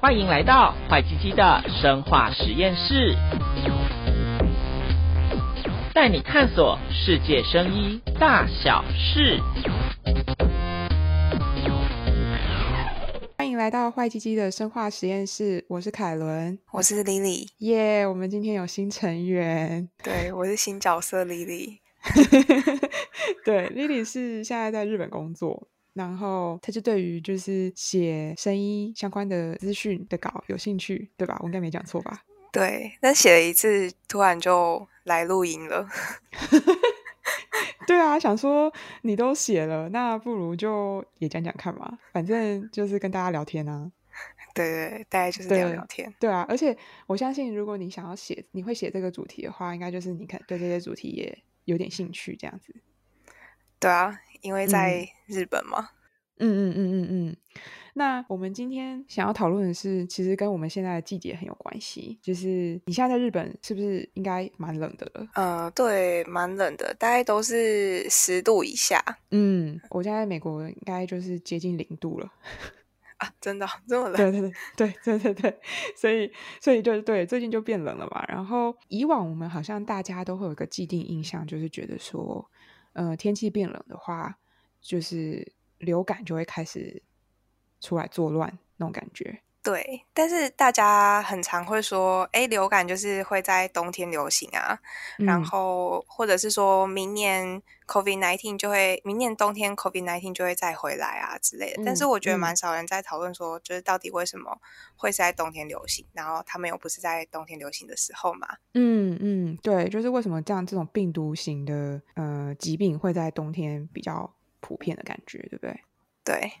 欢迎来到坏鸡鸡的生化实验室，带你探索世界生医大小事。欢迎来到坏鸡鸡的生化实验室，我是凯伦，我是 Lily，耶！Yeah, 我们今天有新成员，对，我是新角色 Lily，对，Lily 是现在在日本工作。然后他就对于就是写生医相关的资讯的稿有兴趣，对吧？我应该没讲错吧？对，但写了一次，突然就来录音了。对啊，想说你都写了，那不如就也讲讲看嘛，反正就是跟大家聊天啊。对对，大概就是聊聊天。对，对啊，而且我相信，如果你想要写，你会写这个主题的话，应该就是你看对这些主题也有点兴趣，这样子。对啊。因为在日本嘛，嗯嗯嗯嗯嗯。那我们今天想要讨论的是，其实跟我们现在的季节很有关系。就是你现在在日本，是不是应该蛮冷的了？嗯、呃，对，蛮冷的，大概都是十度以下。嗯，我现在在美国，应该就是接近零度了。啊，真的这么冷？对对对对对对对，所以所以就是对，最近就变冷了嘛。然后以往我们好像大家都会有一个既定印象，就是觉得说。呃，天气变冷的话，就是流感就会开始出来作乱那种感觉。对，但是大家很常会说，哎，流感就是会在冬天流行啊，嗯、然后或者是说明年 COVID-19 就会，明年冬天 COVID-19 就会再回来啊之类的。嗯、但是我觉得蛮少人在讨论说，嗯、就是到底为什么会是在冬天流行，然后他们又不是在冬天流行的时候嘛？嗯嗯，对，就是为什么这样这种病毒型的呃疾病会在冬天比较普遍的感觉，对不对？对。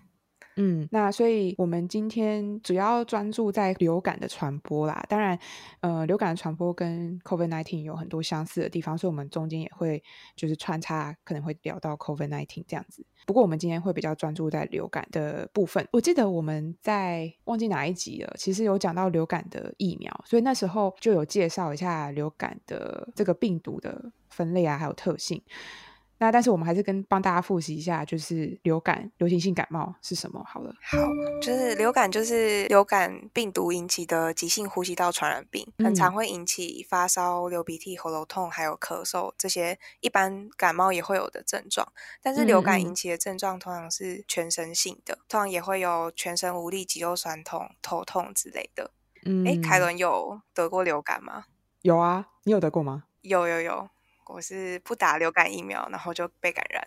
嗯，那所以我们今天主要专注在流感的传播啦。当然，呃，流感的传播跟 COVID-19 有很多相似的地方，所以我们中间也会就是穿插，可能会聊到 COVID-19 这样子。不过我们今天会比较专注在流感的部分。我记得我们在忘记哪一集了，其实有讲到流感的疫苗，所以那时候就有介绍一下流感的这个病毒的分类啊，还有特性。那但是我们还是跟帮大家复习一下，就是流感、流行性感冒是什么？好了，好，就是流感就是流感病毒引起的急性呼吸道传染病，很常会引起发烧、流鼻涕、喉咙痛，还有咳嗽这些一般感冒也会有的症状。但是流感引起的症状通常是全身性的，通常也会有全身无力、肌肉酸痛、头痛之类的。嗯，哎，凯伦有得过流感吗？有啊，你有得过吗？有有有。我是不打流感疫苗，然后就被感染。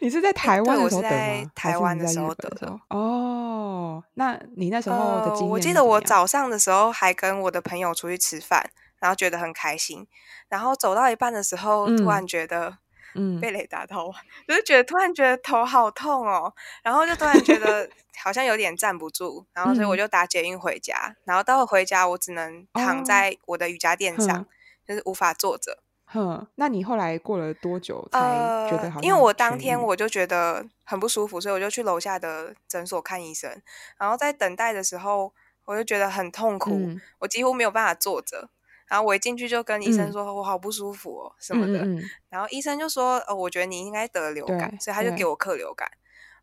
你是在 台湾的时候得吗？欸、我是在台湾的时候得的。哦，那你那时候的经验、呃？我记得我早上的时候还跟我的朋友出去吃饭，然后觉得很开心。然后走到一半的时候，突然觉得，嗯，被雷打到，嗯、就是觉得突然觉得头好痛哦，然后就突然觉得 好像有点站不住，然后所以我就打捷运回家。嗯、然后到回家，我只能躺在我的瑜伽垫上，哦、就是无法坐着。哼，那你后来过了多久才觉得好？因为我当天我就觉得很不舒服，所以我就去楼下的诊所看医生。然后在等待的时候，我就觉得很痛苦，嗯、我几乎没有办法坐着。然后我一进去就跟医生说：“嗯、我好不舒服哦，什么的。嗯嗯嗯”然后医生就说：“哦，我觉得你应该得流感，所以他就给我克流感。”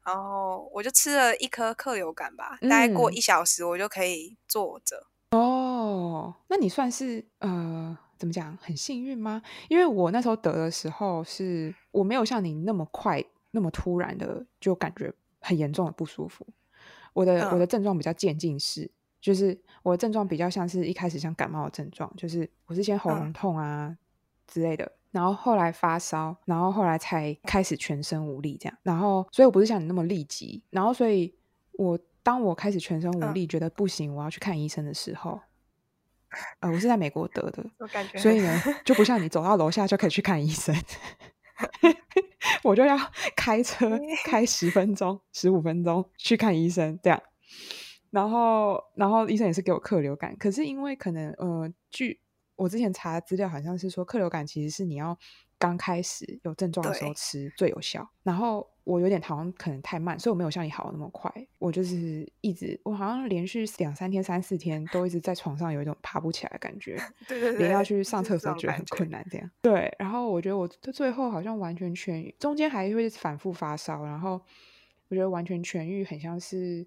然后我就吃了一颗克流感吧，嗯、大概过一小时我就可以坐着。哦，那你算是呃。怎么讲？很幸运吗？因为我那时候得的时候是，我没有像你那么快、那么突然的就感觉很严重的不舒服。我的、嗯、我的症状比较渐进式，就是我的症状比较像是一开始像感冒的症状，就是我是先喉咙痛啊、嗯、之类的，然后后来发烧，然后后来才开始全身无力这样。然后，所以我不是像你那么立即。然后，所以我当我开始全身无力，嗯、觉得不行，我要去看医生的时候。呃，我是在美国得的，我感觉所以呢，就不像你走到楼下就可以去看医生，我就要开车开十分钟、十五分钟去看医生，这样。然后，然后医生也是给我客流感，可是因为可能呃，据我之前查的资料，好像是说客流感其实是你要刚开始有症状的时候吃最有效，然后。我有点好像可能太慢，所以我没有像你好那么快。我就是一直，我好像连续两三天、三四天都一直在床上有一种爬不起来的感觉，对对对，连要去上厕所觉得很困难这样。对，然后我觉得我最后好像完全痊愈，中间还会反复发烧，然后我觉得完全痊愈，很像是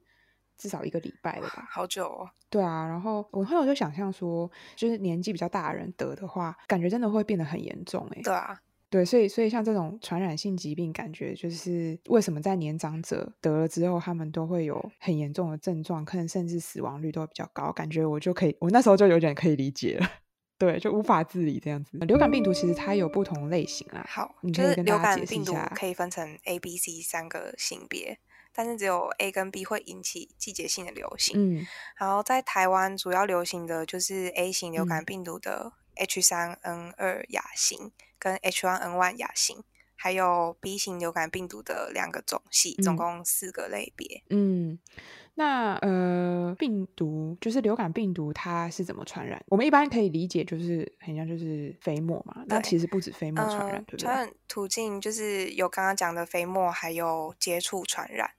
至少一个礼拜了吧？好久哦。对啊，然后我后来就想象说，就是年纪比较大的人得的话，感觉真的会变得很严重哎。对啊。对，所以所以像这种传染性疾病，感觉就是为什么在年长者得了之后，他们都会有很严重的症状，可能甚至死亡率都会比较高。感觉我就可以，我那时候就有点可以理解了。对，就无法自理这样子。流感病毒其实它有不同类型啊。好。就是流感病毒可以分成 A、B、C 三个性别，但是只有 A 跟 B 会引起季节性的流行。嗯，然后在台湾主要流行的就是 A 型流感病毒的 H 三 N 二亚型。跟 H1N1 亚型，还有 B 型流感病毒的两个种系，总共四个类别。嗯，那呃，病毒就是流感病毒，它是怎么传染？我们一般可以理解就是很像就是飞沫嘛。那其实不止飞沫传染，呃、对不对？传染途径就是有刚刚讲的飞沫，还有接触传染。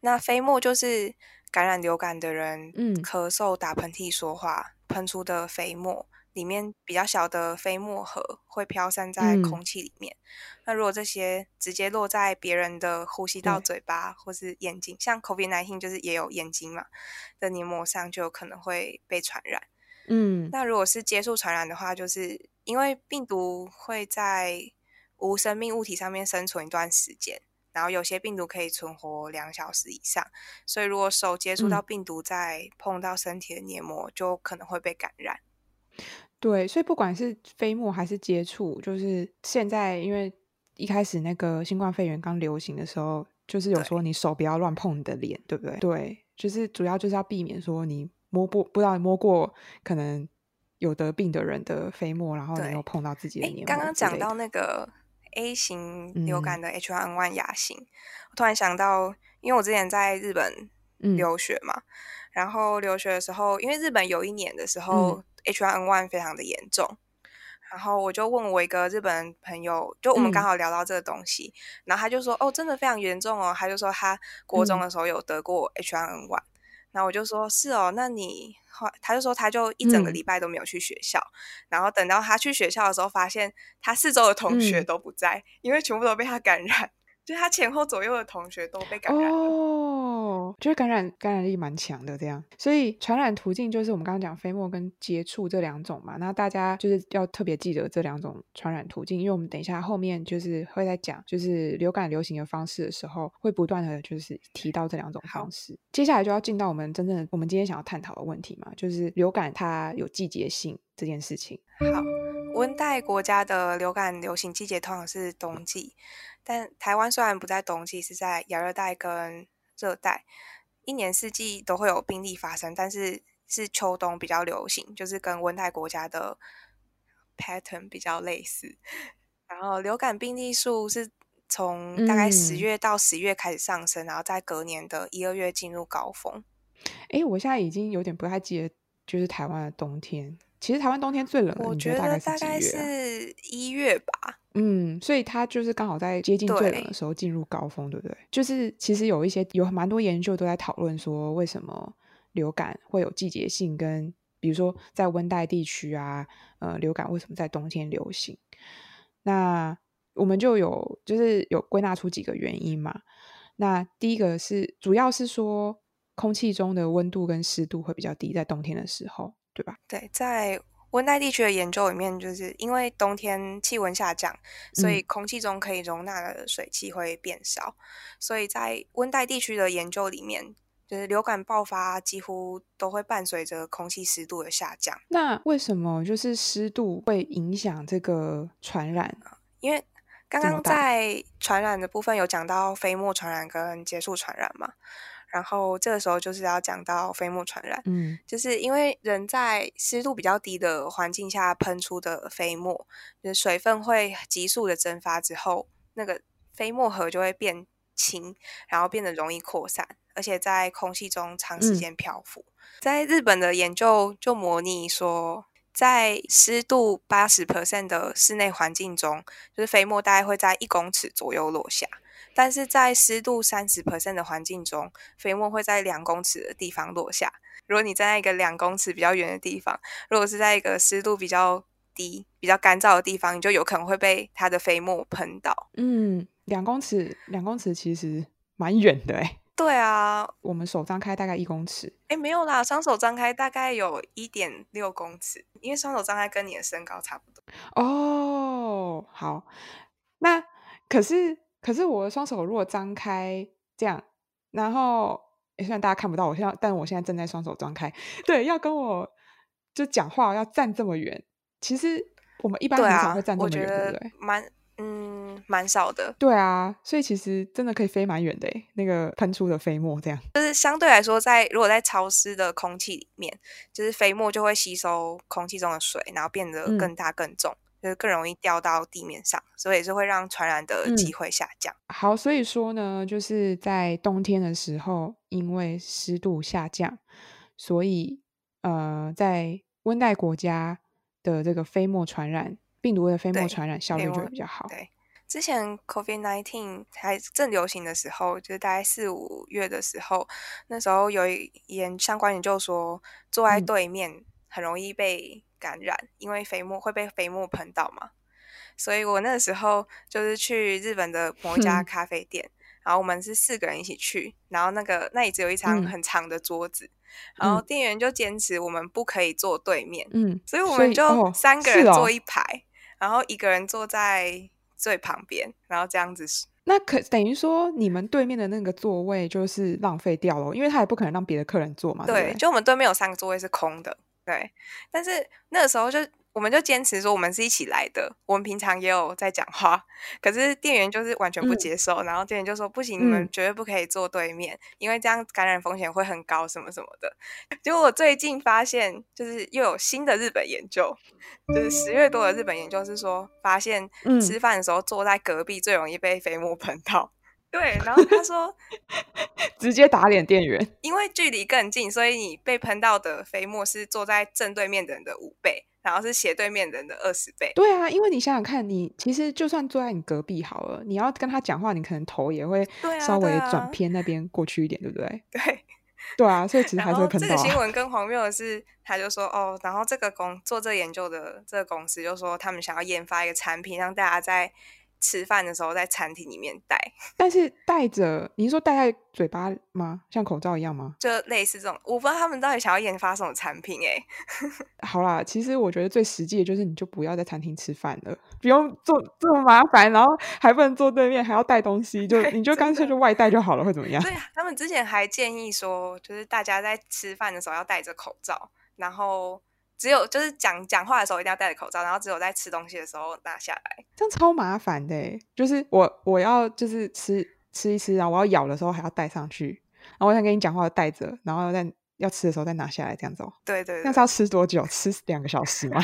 那飞沫就是感染流感的人，嗯，咳嗽、打喷嚏、说话喷出的飞沫。里面比较小的飞沫核会飘散在空气里面。嗯、那如果这些直接落在别人的呼吸道、嘴巴或是眼睛，像 COVID-19 就是也有眼睛嘛的黏膜上，就有可能会被传染。嗯，那如果是接触传染的话，就是因为病毒会在无生命物体上面生存一段时间，然后有些病毒可以存活两小时以上，所以如果手接触到病毒再碰到身体的黏膜，就可能会被感染。对，所以不管是飞沫还是接触，就是现在，因为一开始那个新冠肺炎刚流行的时候，就是有说你手不要乱碰你的脸，对不对？对，就是主要就是要避免说你摸不不知道你摸过可能有得病的人的飞沫，然后你又碰到自己的黏膜。刚刚讲到那个 A 型流感的 H1N1 亚型，嗯，我突然想到，因为我之前在日本留学嘛，嗯，然后留学的时候，因为日本有一年的时候。嗯 H1N1 非常的严重，然后我就问我一个日本朋友，就我们刚好聊到这个东西，嗯、然后他就说：“哦，真的非常严重哦。”他就说他国中的时候有得过 H1N1，嗯、然后我就说：“是哦，那你……”他就说他就一整个礼拜都没有去学校，嗯、然后等到他去学校的时候，发现他四周的同学都不在，嗯、因为全部都被他感染。就他前后左右的同学都被感染了，哦，就是感染感染力蛮强的这样，所以传染途径就是我们刚刚讲飞沫跟接触这两种嘛，那大家就是要特别记得这两种传染途径，因为我们等一下后面就是会在讲就是流感流行的方式的时候，会不断的就是提到这两种方式。接下来就要进到我们真正的我们今天想要探讨的问题嘛，就是流感它有季节性这件事情。好，温带国家的流感流行季节通常是冬季。但台湾虽然不在冬季，是在亚热带跟热带，一年四季都会有病例发生，但是是秋冬比较流行，就是跟温带国家的 pattern 比较类似。然后流感病例数是从大概十月到十月开始上升，嗯、然后在隔年的一二月进入高峰。哎，我现在已经有点不太记得，就是台湾的冬天。其实台湾冬天最冷的，我觉得大概是一月吧。嗯，所以它就是刚好在接近最冷的时候进入高峰，对，对不对？就是其实有一些有蛮多研究都在讨论说，为什么流感会有季节性，跟比如说在温带地区啊，呃，流感为什么在冬天流行？那我们就有就是有归纳出几个原因嘛。那第一个是主要是说空气中的温度跟湿度会比较低，在冬天的时候。对吧？对，在温带地区的研究里面，就是因为冬天气温下降，所以空气中可以容纳的水汽会变少，嗯、所以在温带地区的研究里面，就是流感爆发几乎都会伴随着空气湿度的下降。那为什么就是湿度会影响这个传染？因为刚刚在传染的部分有讲到飞沫传染跟接触传染嘛。然后这个时候就是要讲到飞沫传染，嗯，就是因为人在湿度比较低的环境下喷出的飞沫，就是水分会急速的蒸发之后，那个飞沫核就会变轻，然后变得容易扩散，而且在空气中长时间漂浮。嗯，在日本的研究就模拟说，在湿度八十 percent 的室内环境中，就是飞沫大概会在一公尺左右落下。但是在湿度三十 percent 的环境中，飞沫会在两公尺的地方落下。如果你站在一个两公尺比较远的地方，如果是在一个湿度比较低、比较干燥的地方，你就有可能会被它的飞沫喷到。嗯，两公尺，两公尺其实蛮远的哎。对啊，我们手张开大概一公尺。哎，没有啦，双手张开大概有一点六公尺，因为双手张开跟你的身高差不多。哦，好，那可是可是我的双手如果张开这样，然后虽然大家看不到我现在，但我现在正在双手张开，对，要跟我就讲话要站这么远，其实我们一般很少会站这么远，对不对？蛮。嗯，蛮少的。对啊，所以其实真的可以飞蛮远的诶，那个喷出的飞沫这样。就是相对来说在，在如果在潮湿的空气里面，就是飞沫就会吸收空气中的水，然后变得更大更重，嗯、就是更容易掉到地面上，所以是会让传染的机会下降。嗯、好，所以说呢，就是在冬天的时候，因为湿度下降，所以呃，在温带国家的这个飞沫传染。病毒的飞沫传染效率就会比较好。对，之前 COVID-19 还正流行的时候，就是大概四五月的时候，那时候有一研相关研究说，坐在对面很容易被感染，嗯、因为飞沫会被飞沫喷到嘛。所以我那时候就是去日本的某一家咖啡店，嗯、然后我们是四个人一起去，然后那个那里只有一张很长的桌子。嗯然后店员就坚持我们不可以坐对面，嗯，所以我们就三个人坐一排，哦、然后一个人坐在最旁边，然后这样子。那可等于说你们对面的那个座位就是浪费掉了，因为他也不可能让别的客人坐嘛。对，对，就我们对面有三个座位是空的，对。但是那个时候就。我们就坚持说我们是一起来的，我们平常也有在讲话，可是店员就是完全不接受，嗯、然后店员就说不行，你们绝对不可以坐对面，嗯、因为这样感染风险会很高，什么什么的。结果我最近发现，就是又有新的日本研究，就是十月多的日本研究是说，发现吃饭的时候坐在隔壁最容易被飞沫喷到。对，然后他说 直接打脸店员，因为距离更近，所以你被喷到的飞沫是坐在正对面的人的五倍。然后是斜对面人的二十倍。对啊，因为你想想看，你其实就算坐在你隔壁好了，你要跟他讲话，你可能头也会稍微转偏那边过去一点，对，啊对，啊、对不对？对，对啊，所以其实还是会碰到、啊。这个新闻更荒谬的是，他就说哦，然后这个公做这个研究的这个公司就说，他们想要研发一个产品，让大家在。吃饭的时候在餐厅里面戴，但是戴着，你是说戴在嘴巴吗？像口罩一样吗？就类似这种，我不知道他们到底想要研发什么产品哎。好啦，其实我觉得最实际的就是，你就不要在餐厅吃饭了，不用做这么麻烦，然后还不能坐对面，还要带东西，就你就干脆就外带就好了，会怎么样？对，他们之前还建议说，就是大家在吃饭的时候要戴着口罩，然后。只有就是讲讲话的时候一定要戴着口罩，然后只有在吃东西的时候拿下来，这样超麻烦的。就是我我要就是吃吃一吃，然后我要咬的时候还要戴上去，然后我想跟你讲话戴着，然后再要吃的时候再拿下来，这样子。对，对对，那是要吃多久？吃两个小时吗？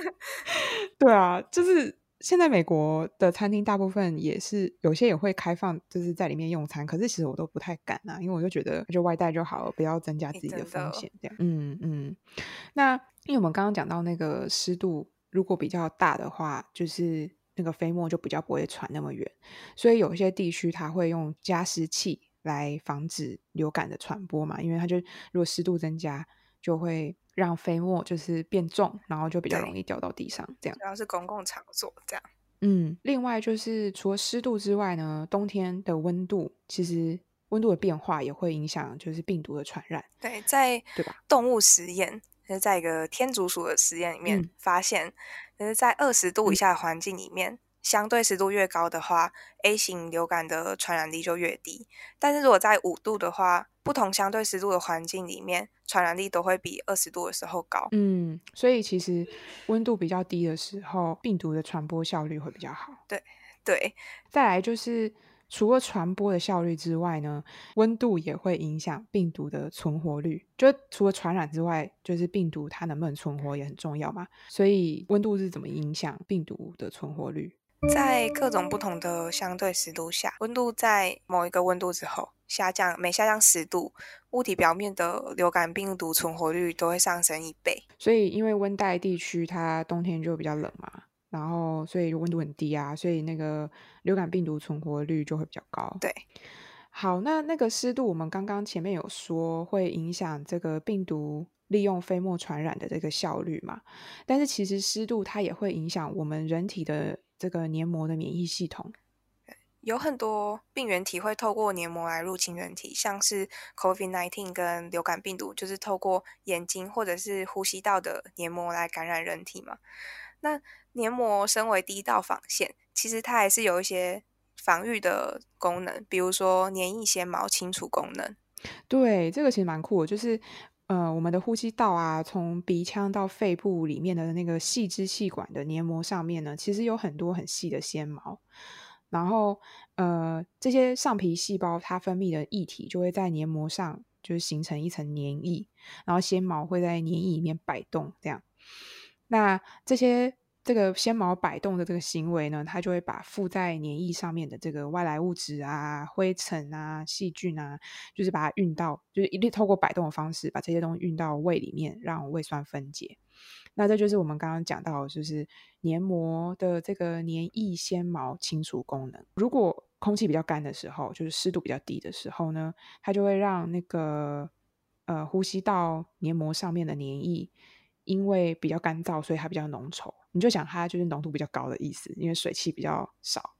对啊，就是。现在美国的餐厅大部分也是有些也会开放，就是在里面用餐。可是其实我都不太敢啊，因为我就觉得就外带就好了，不要增加自己的风险。这样，嗯嗯。那因为我们刚刚讲到那个湿度如果比较大的话，就是那个飞沫就比较不会传那么远。所以有一些地区它会用加湿器来防止流感的传播嘛，因为它就如果湿度增加，就会。让飞沫就是变重，然后就比较容易掉到地上。这样，主要是公共场所这样。嗯，另外就是除了湿度之外呢，冬天的温度其实温度的变化也会影响，就是病毒的传染。对，在对吧？动物实验，就是在一个天竺鼠的实验里面发现，就是在二十度以下的环境里面。嗯相对湿度越高的话，A 型流感的传染力就越低。但是如果在五度的话，不同相对湿度的环境里面，传染力都会比二十度的时候高。嗯，所以其实温度比较低的时候，病毒的传播效率会比较好。对对，再来就是除了传播的效率之外呢，温度也会影响病毒的存活率。就除了传染之外，就是病毒它能不能存活也很重要嘛。所以温度是怎么影响病毒的存活率？在各种不同的相对湿度下，温度在某一个温度之后下降，每下降十度，物体表面的流感病毒存活率都会上升一倍。所以，因为温带地区它冬天就比较冷嘛，然后所以温度很低啊，所以那个流感病毒存活率就会比较高。对，好，那那个湿度，我们刚刚前面有说会影响这个病毒利用飞沫传染的这个效率嘛，但是其实湿度它也会影响我们人体的。这个黏膜的免疫系统，有很多病原体会透过黏膜来入侵人体，像是 COVID-19 跟流感病毒，就是透过眼睛或者是呼吸道的黏膜来感染人体嘛。那黏膜身为第一道防线，其实它还是有一些防御的功能，比如说黏液纤毛清除功能。对，这个其实蛮酷的，就是呃，我们的呼吸道啊，从鼻腔到肺部里面的那个细支气管的黏膜上面呢，其实有很多很细的纤毛。然后，呃，这些上皮细胞它分泌的液体就会在黏膜上，就是形成一层黏液，然后纤毛会在黏液里面摆动，这样。那这些这个纤毛摆动的这个行为呢，它就会把附在黏液上面的这个外来物质啊、灰尘啊、细菌啊，就是把它运到，就是一定透过摆动的方式把这些东西运到胃里面，让胃酸分解。那这就是我们刚刚讲到，就是黏膜的这个黏液纤毛清除功能。如果空气比较干的时候，就是湿度比较低的时候呢，它就会让那个呃呼吸道黏膜上面的黏液，因为比较干燥，所以它比较浓稠。你就想它就是浓度比较高的意思，因为水汽比较少。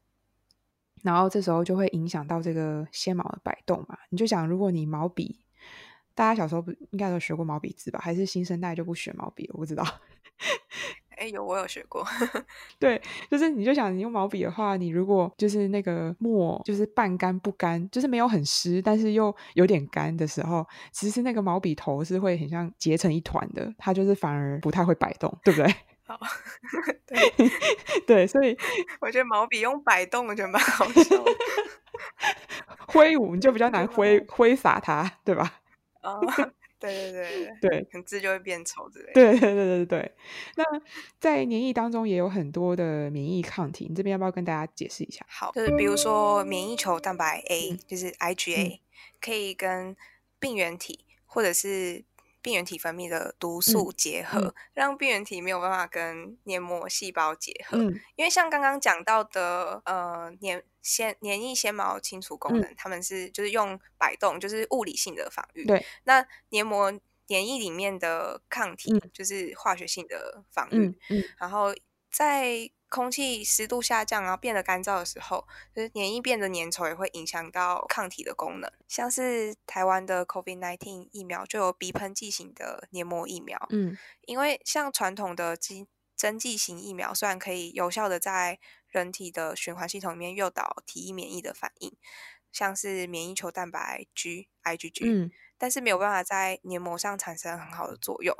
然后这时候就会影响到这个纤毛的摆动嘛。你就想，如果你毛笔。大家小时候不应该都学过毛笔字吧？还是新生代就不学毛笔？我不知道。哎，有我有学过。对，就是你就想你用毛笔的话，你如果就是那个墨就是半干不干，就是没有很湿，但是又有点干的时候，其实那个毛笔头是会很像结成一团的，它就是反而不太会摆动，对不对？好，对 对，所以我觉得毛笔用摆动，我觉得蛮好笑的。挥舞你就比较难挥挥洒它，对吧？哦，对对对对，很字就会变丑之类的。对 对对对对。那在免疫当中也有很多的免疫抗体，你这边要不要跟大家解释一下？好，就是比如说免疫球蛋白 A，、嗯、就是 IgA，、嗯、可以跟病原体或者是。病原体分泌的毒素结合，嗯嗯、让病原体没有办法跟黏膜细胞结合。嗯、因为像刚刚讲到的，呃，黏纤黏液纤毛清除功能，他、嗯、们是就是用摆动，就是物理性的防御。对，那黏膜黏液里面的抗体就是化学性的防御。嗯嗯、然后在空气湿度下降，然后变得干燥的时候，就是黏液变得粘稠，也会影响到抗体的功能。像是台湾的 COVID-19 疫苗就有鼻喷剂型的黏膜疫苗。嗯，因为像传统的针针剂型疫苗，虽然可以有效的在人体的循环系统里面诱导体液免疫的反应，像是免疫球蛋白 G IgG，嗯，但是没有办法在黏膜上产生很好的作用。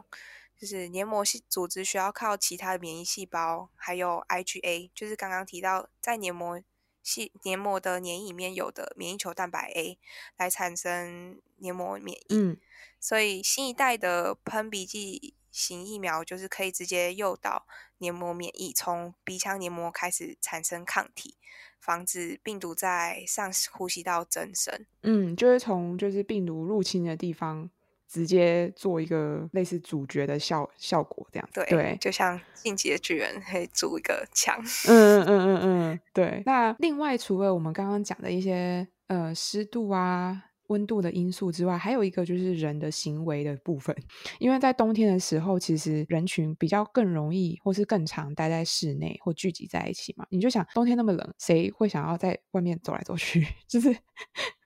就是黏膜系组织需要靠其他的免疫细胞，还有 IgA，就是刚刚提到在黏膜系黏膜的黏液里面有的免疫球蛋白 A 来产生黏膜免疫。嗯，所以新一代的喷鼻剂型疫苗就是可以直接诱导黏膜免疫，从鼻腔黏膜开始产生抗体，防止病毒在上呼吸道增生。嗯，就是从就是病毒入侵的地方。直接做一个类似主角的效效果，这样子对，对，就像进阶巨人可以组一个墙。嗯嗯 嗯嗯嗯，对。那另外除了我们刚刚讲的一些呃湿度啊、温度的因素之外，还有一个就是人的行为的部分。因为在冬天的时候，其实人群比较更容易或是更常待在室内或聚集在一起嘛。你就想冬天那么冷，谁会想要在外面走来走去？就是。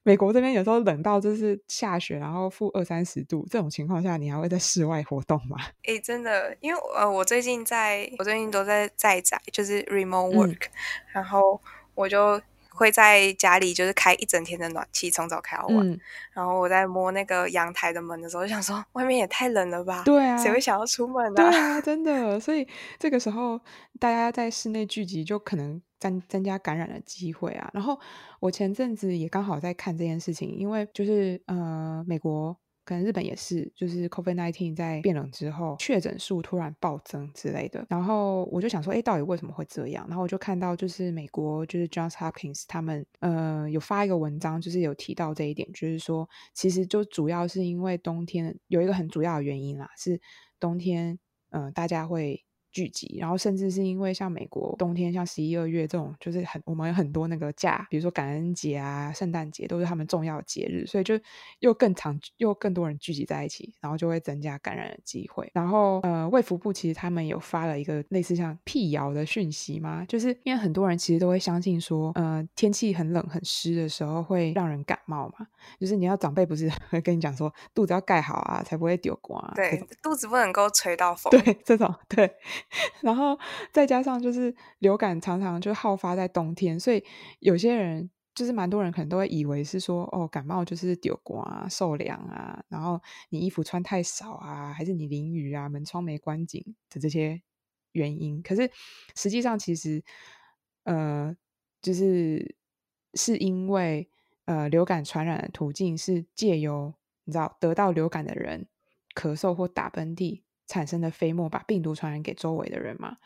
美国这边有时候冷到就是下雪，然后负二三十度这种情况下，你还会在室外活动吗？哎、欸，真的，因为呃，我最近在，我最近都在在宅，就是 remote work，、嗯、然后我就会在家里就是开一整天的暖气，从早开到晚。嗯、然后我在摸那个阳台的门的时候，就想说外面也太冷了吧？对啊，谁会想要出门呢？对啊，真的。所以这个时候大家在室内聚集，就可能。增增加感染的机会啊，然后我前阵子也刚好在看这件事情，因为就是呃，美国跟日本也是，就是 COVID-19 在变冷之后，确诊数突然暴增之类的，然后我就想说，哎，到底为什么会这样？然后我就看到就是美国就是 Johns Hopkins 他们呃有发一个文章，就是有提到这一点，就是说其实就主要是因为冬天有一个很主要的原因啦，是冬天嗯、大家会。聚集，然后甚至是因为像美国冬天，像十一二月这种，就是很我们有很多那个假，比如说感恩节啊、圣诞节，都是他们重要的节日，所以就又更长，又更多人聚集在一起，然后就会增加感染的机会。然后呃，卫福部其实他们有发了一个类似像辟谣的讯息嘛，就是因为很多人其实都会相信说，呃，天气很冷很湿的时候会让人感冒嘛，就是你要长辈不是 会跟你讲说肚子要盖好啊，才不会丢光啊，对，肚子不能够吹到风，对，这种对。然后再加上就是流感常常就好发在冬天，所以有些人就是蛮多人可能都会以为是说哦，感冒就是丢光啊、受凉啊，然后你衣服穿太少啊，还是你淋雨啊、门窗没关紧的这些原因。可是实际上其实呃，就是是因为呃流感传染的途径是借由你知道得到流感的人咳嗽或打喷嚏。产生的飞沫把病毒传染给周围的人嘛，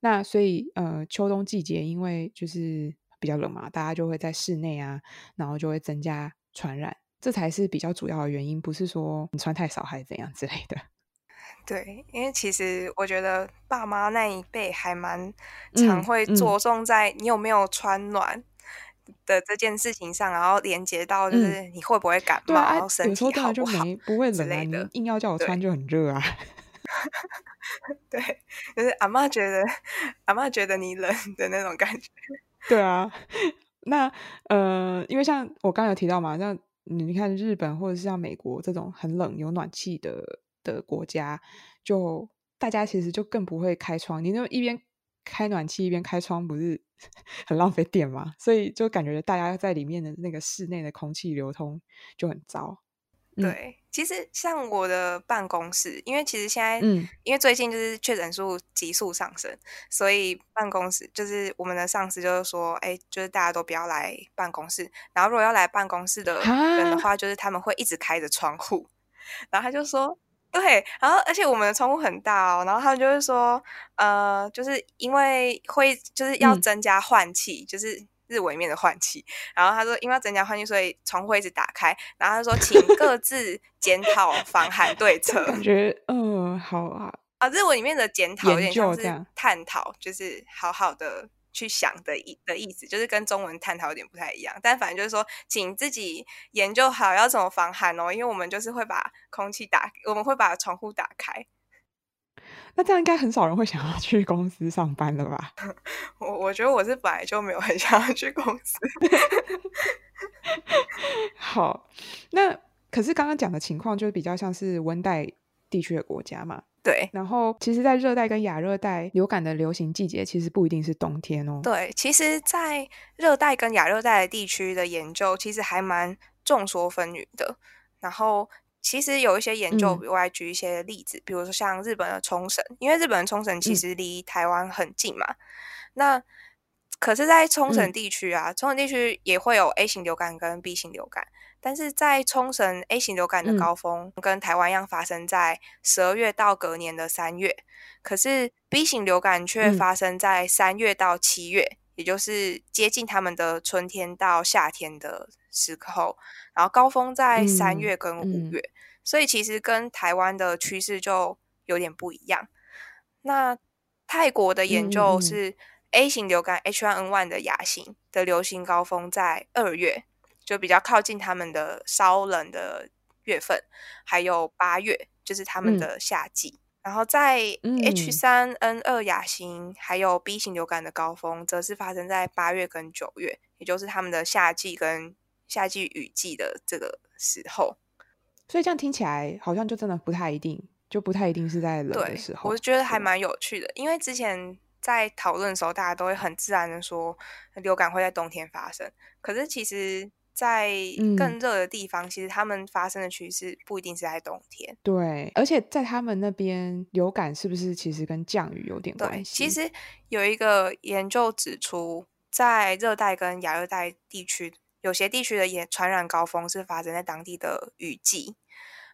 那所以呃秋冬季节因为就是比较冷嘛，大家就会在室内啊，然后就会增加传染，这才是比较主要的原因，不是说你穿太少还是怎样之类的。对，因为其实我觉得爸妈那一辈还蛮常会着重在你有没有穿暖的这件事情上，嗯嗯、然后连接到就是你会不会感冒，然后身体好不好，不会冷啊，你硬要叫我穿就很热啊。对，就是阿妈觉得阿妈觉得你冷的那种感觉。对啊，那呃，因为像我刚刚有提到嘛，像你看日本或者是像美国这种很冷有暖气的的国家，就大家其实就更不会开窗。你那一边开暖气一边开窗，不是很浪费电吗？所以就感觉大家在里面的那个室内的空气流通就很糟。对，其实像我的办公室，因为其实现在，嗯，因为最近就是确诊数急速上升，所以办公室就是我们的上司就是说，哎，就是大家都不要来办公室，然后如果要来办公室的人的话，就是他们会一直开着窗户，然后他就说，对，然后而且我们的窗户很大哦，然后他们就是说，呃，就是因为会就是要增加换气，就是。日文里面的换气，然后他说，因为要增加换气，所以窗户一直打开。然后他说，请各自检讨防寒对策。感觉，嗯，好啊。啊，日文里面的检讨有点像是探讨，就是好好的去想的意的意思，就是跟中文探讨有点不太一样。但反正就是说，请自己研究好要怎么防寒哦，因为我们就是会把空气打，我们会把窗户打开。那这样应该很少人会想要去公司上班了吧？我我觉得我是本来就没有很想要去公司。好，那可是刚刚讲的情况就是比较像是温带地区的国家嘛。对。然后，其实，在热带跟亚热带流感的流行季节，其实不一定是冬天哦。对，其实，在热带跟亚热带的地区的研究，其实还蛮众说纷纭的。然后。其实有一些研究，我来举一些例子，嗯、比如说像日本的冲绳，因为日本的冲绳其实离台湾很近嘛。嗯、那可是，在冲绳地区啊，冲绳地区也会有 A 型流感跟 B 型流感，但是在冲绳 A 型流感的高峰跟台湾一样发生在十二月到隔年的三月，可是 B 型流感却发生在三月到七月，嗯、也就是接近他们的春天到夏天的时候。然后高峰在三月跟五月，嗯嗯、所以其实跟台湾的趋势就有点不一样。那泰国的研究是 A 型流感 H1N1 的亚型的流行高峰在二月，就比较靠近他们的稍冷的月份，还有八月就是他们的夏季。嗯、然后在 H3N2 亚型还有 B 型流感的高峰，则是发生在八月跟九月，也就是他们的夏季跟夏季雨季的这个时候，所以这样听起来好像就真的不太一定，就不太一定是在冷的时候。我觉得还蛮有趣的，因为之前在讨论的时候，大家都会很自然的说流感会在冬天发生。可是其实，在更热的地方，嗯、其实他们发生的趋势不一定是在冬天。对，而且在他们那边流感是不是其实跟降雨有点关系？对，其实有一个研究指出，在热带跟亚热带地区。有些地区的也传染高峰是发生在当地的雨季，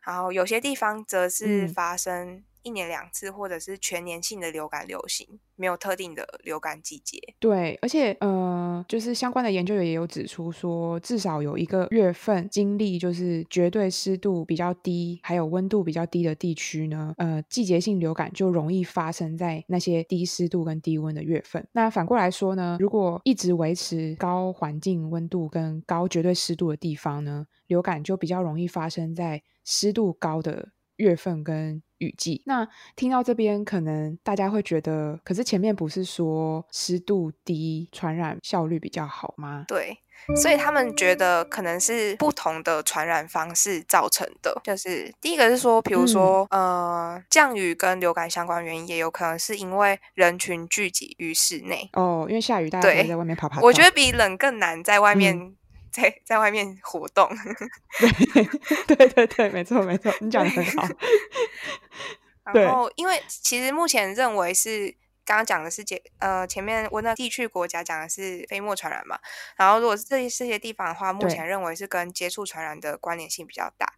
然后有些地方则是发生一年两次，或者是全年性的流感流行，没有特定的流感季节。对，而且呃，就是相关的研究也有指出说，至少有一个月份经历就是绝对湿度比较低，还有温度比较低的地区呢，呃，季节性流感就容易发生在那些低湿度跟低温的月份。那反过来说呢，如果一直维持高环境温度跟高绝对湿度的地方呢，流感就比较容易发生在湿度高的月份跟雨季。那听到这边，可能大家会觉得，可是前面不是说湿度低传染效率比较好吗？对，所以他们觉得可能是不同的传染方式造成的。就是第一个是说，比如说，嗯、呃，降雨跟流感相关原因，也有可能是因为人群聚集于室内。哦，因为下雨，大家可以在外面跑跑。我觉得比冷更难，在外面、嗯。在在外面活动，对 对对对，没错没错，你讲的很好。然后，因为其实目前认为是刚刚讲的是解呃前面温的地区国家讲的是飞沫传染嘛，然后如果是这些这些地方的话，目前认为是跟接触传染的关联性比较大。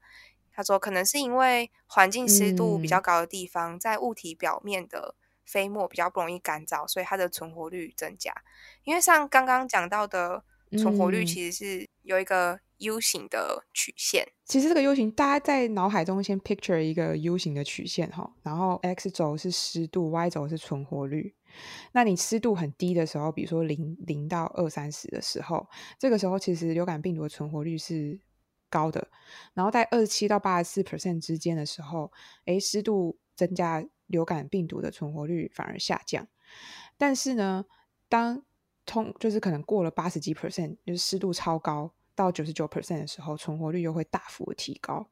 他说，可能是因为环境湿度比较高的地方，嗯、在物体表面的飞沫比较不容易干燥，所以它的存活率增加。因为像刚刚讲到的。存活率其实是有一个 U 型的曲线。嗯、其实这个 U 型，大家在脑海中先 picture 一个 U 型的曲线哈，然后 X 轴是湿度，Y 轴是存活率。那你湿度很低的时候，比如说零零到二三十的时候，这个时候其实流感病毒的存活率是高的。然后在二十七到八十四 percent 之间的时候，诶，湿度增加，流感病毒的存活率反而下降。但是呢，当通就是可能过了八十几 percent，就是湿度超高到九十九 percent 的时候，存活率又会大幅的提高。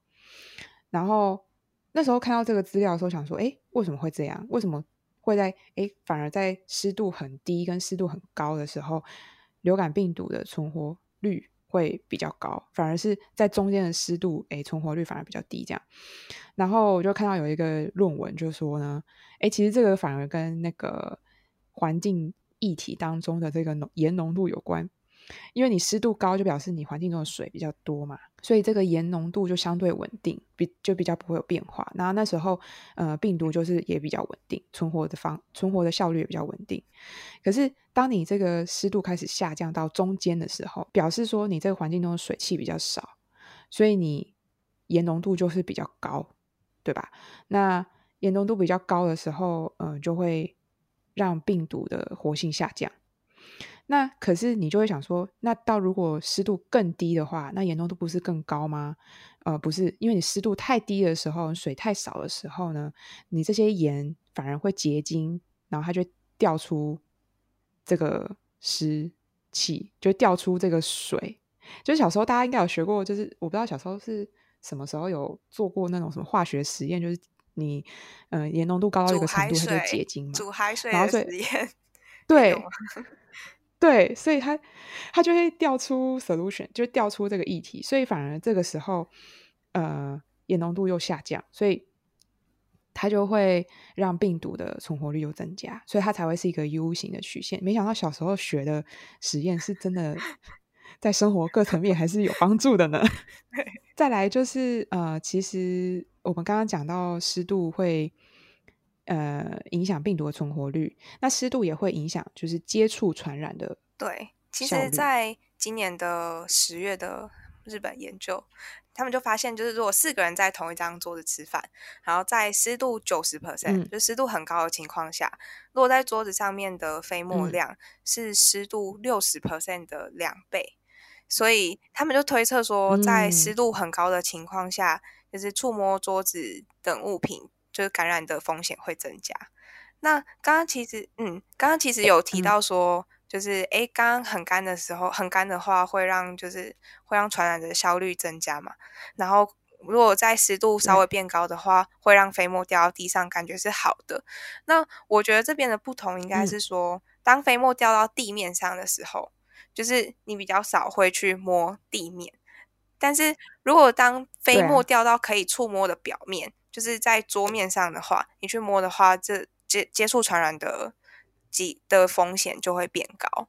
然后那时候看到这个资料的时候，想说，哎，为什么会这样？为什么会在哎反而在湿度很低跟湿度很高的时候，流感病毒的存活率会比较高，反而是在中间的湿度，哎，存活率反而比较低这样。然后我就看到有一个论文就说呢，哎，其实这个反而跟那个环境。液体当中的这个浓盐浓度有关，因为你湿度高，就表示你环境中的水比较多嘛，所以这个盐浓度就相对稳定，比就比较不会有变化。然后那时候，呃，病毒就是也比较稳定，存活的方存活的效率也比较稳定。可是当你这个湿度开始下降到中间的时候，表示说你这个环境中的水汽比较少，所以你盐浓度就是比较高，对吧？那盐浓度比较高的时候，嗯、就会。让病毒的活性下降，那可是你就会想说，那到如果湿度更低的话，那盐浓度不是更高吗？呃，不是，因为你湿度太低的时候，水太少的时候呢，你这些盐反而会结晶，然后它就掉出这个湿气，就掉出这个水。就是小时候大家应该有学过，就是我不知道小时候是什么时候有做过那种什么化学实验，就是。你嗯，盐浓度高到一个程度，它就结晶嘛。煮海水，然后所以实验，对 对，所以它它就会掉出 solution，就掉出这个液体，所以反而这个时候，呃，盐浓度又下降，所以它就会让病毒的存活率又增加，所以它才会是一个 U 型的曲线。没想到小时候学的实验是真的，在生活各层面还是有帮助的呢。再来就是呃，其实。我们刚刚讲到湿度会呃影响病毒的存活率，那湿度也会影响就是接触传染的。对，其实在今年的十月的日本研究，他们就发现，就是如果四个人在同一张桌子吃饭，然后在湿度九十 percent，就湿度很高的情况下，落在桌子上面的飞沫量是湿度六十 percent 的两倍，嗯，所以他们就推测说，在湿度很高的情况下。嗯就是触摸桌子等物品，就是感染的风险会增加。那刚刚其实，嗯，刚刚其实有提到说，就是诶，刚刚很干的时候，很干的话会让就是会让传染的效率增加嘛。然后如果在湿度稍微变高的话，会让飞沫掉到地上，感觉是好的。那我觉得这边的不同应该是说，当飞沫掉到地面上的时候，就是你比较少会去摸地面。但是如果当飞沫掉到可以触摸的表面，啊、就是在桌面上的话，你去摸的话，这接接触传染的几的风险就会变高。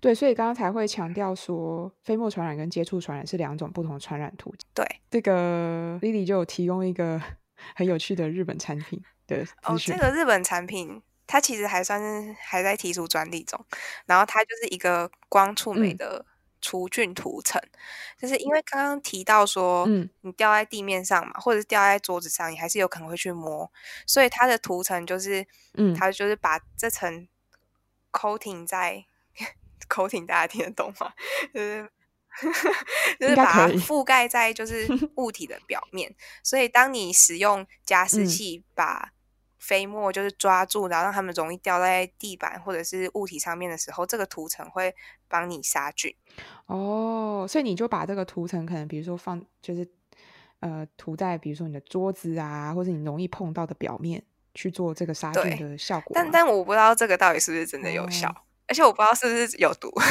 对，所以刚刚才会强调说，飞沫传染跟接触传染是两种不同的传染途径。对，这个 Lily 就有提供一个 很有趣的日本产品。的哦，这个日本产品它其实还算是还在提出专利中，然后它就是一个光触媒的除菌涂层，嗯、就是因为刚刚提到说，嗯，你掉在地面上嘛，或者是掉在桌子上，你还是有可能会去摸，所以它的涂层就是，嗯，它就是把这层 coating 在 coating，大家听得懂吗？就是。就是把它覆盖在就是物体的表面，所以当你使用加湿器把飞沫就是抓住，然后让它们容易掉在地板或者是物体上面的时候，这个涂层会帮你杀菌。哦，所以你就把这个涂层可能比如说放就是呃涂在比如说你的桌子啊，或者你容易碰到的表面去做这个杀菌的效果。但但我不知道这个到底是不是真的有效，哦、而且我不知道是不是有毒。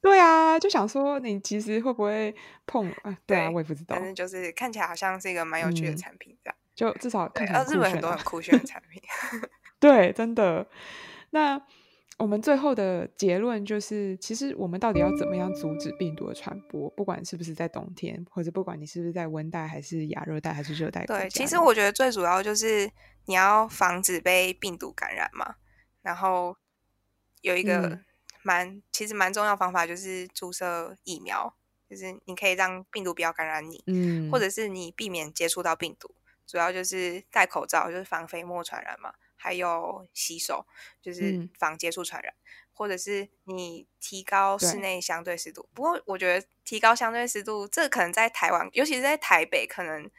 对啊，就想说你其实会不会碰 啊？对啊，我也不知道。反正就是看起来好像是一个蛮有趣的产品，这样、嗯、就至少看起来、啊、日本很多很酷炫的产品。对，真的。那我们最后的结论就是，其实我们到底要怎么样阻止病毒的传播？不管是不是在冬天，或者不管你是不是在温带，还是亚热带，还是热带。对，其实我觉得最主要就是你要防止被病毒感染嘛。然后有一个、嗯。蛮其实蛮重要的方法就是注射疫苗，就是你可以让病毒不要感染你，嗯，或者是你避免接触到病毒，主要就是戴口罩，就是防飞沫传染嘛，还有洗手，就是防接触传染，嗯、或者是你提高室内相对湿度。不过我觉得提高相对湿度，这可能在台湾，尤其是在台北，可能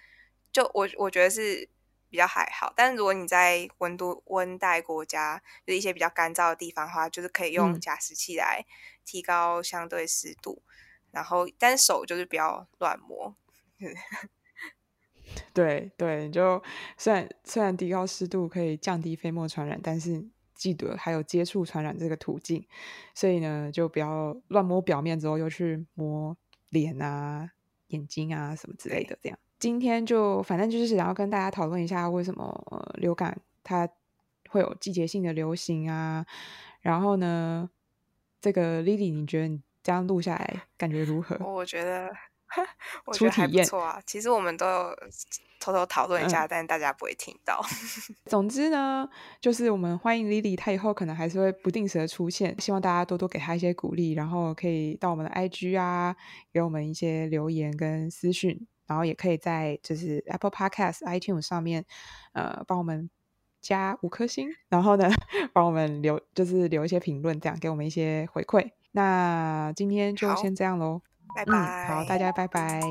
就我我觉得是。比较还好，但是如果你在温度温带国家，就是一些比较干燥的地方的话，就是可以用加湿器来提高相对湿度，嗯、然后但手就是不要乱摸。对对，就虽然虽然提高湿度可以降低飞沫传染，但是记得还有接触传染这个途径，所以呢，就不要乱摸表面之后又去摸脸啊、眼睛啊什么之类的，这样。今天就反正就是想要跟大家讨论一下，为什么、呃、流感它会有季节性的流行啊？然后呢，这个 Lily，你觉得你这样录下来感觉如何？我觉得，我觉得还不错啊。其实我们都有偷偷讨论一下，嗯、但是大家不会听到。总之呢，就是我们欢迎 Lily，她以后可能还是会不定时的出现，希望大家多多给她一些鼓励，然后可以到我们的 IG 啊，给我们一些留言跟私讯。然后也可以在就是 Apple Podcast、iTunes 上面，呃，帮我们加五颗星，然后呢，帮我们留就是留一些评论，这样给我们一些回馈。那今天就先这样喽，嗯好大家拜拜。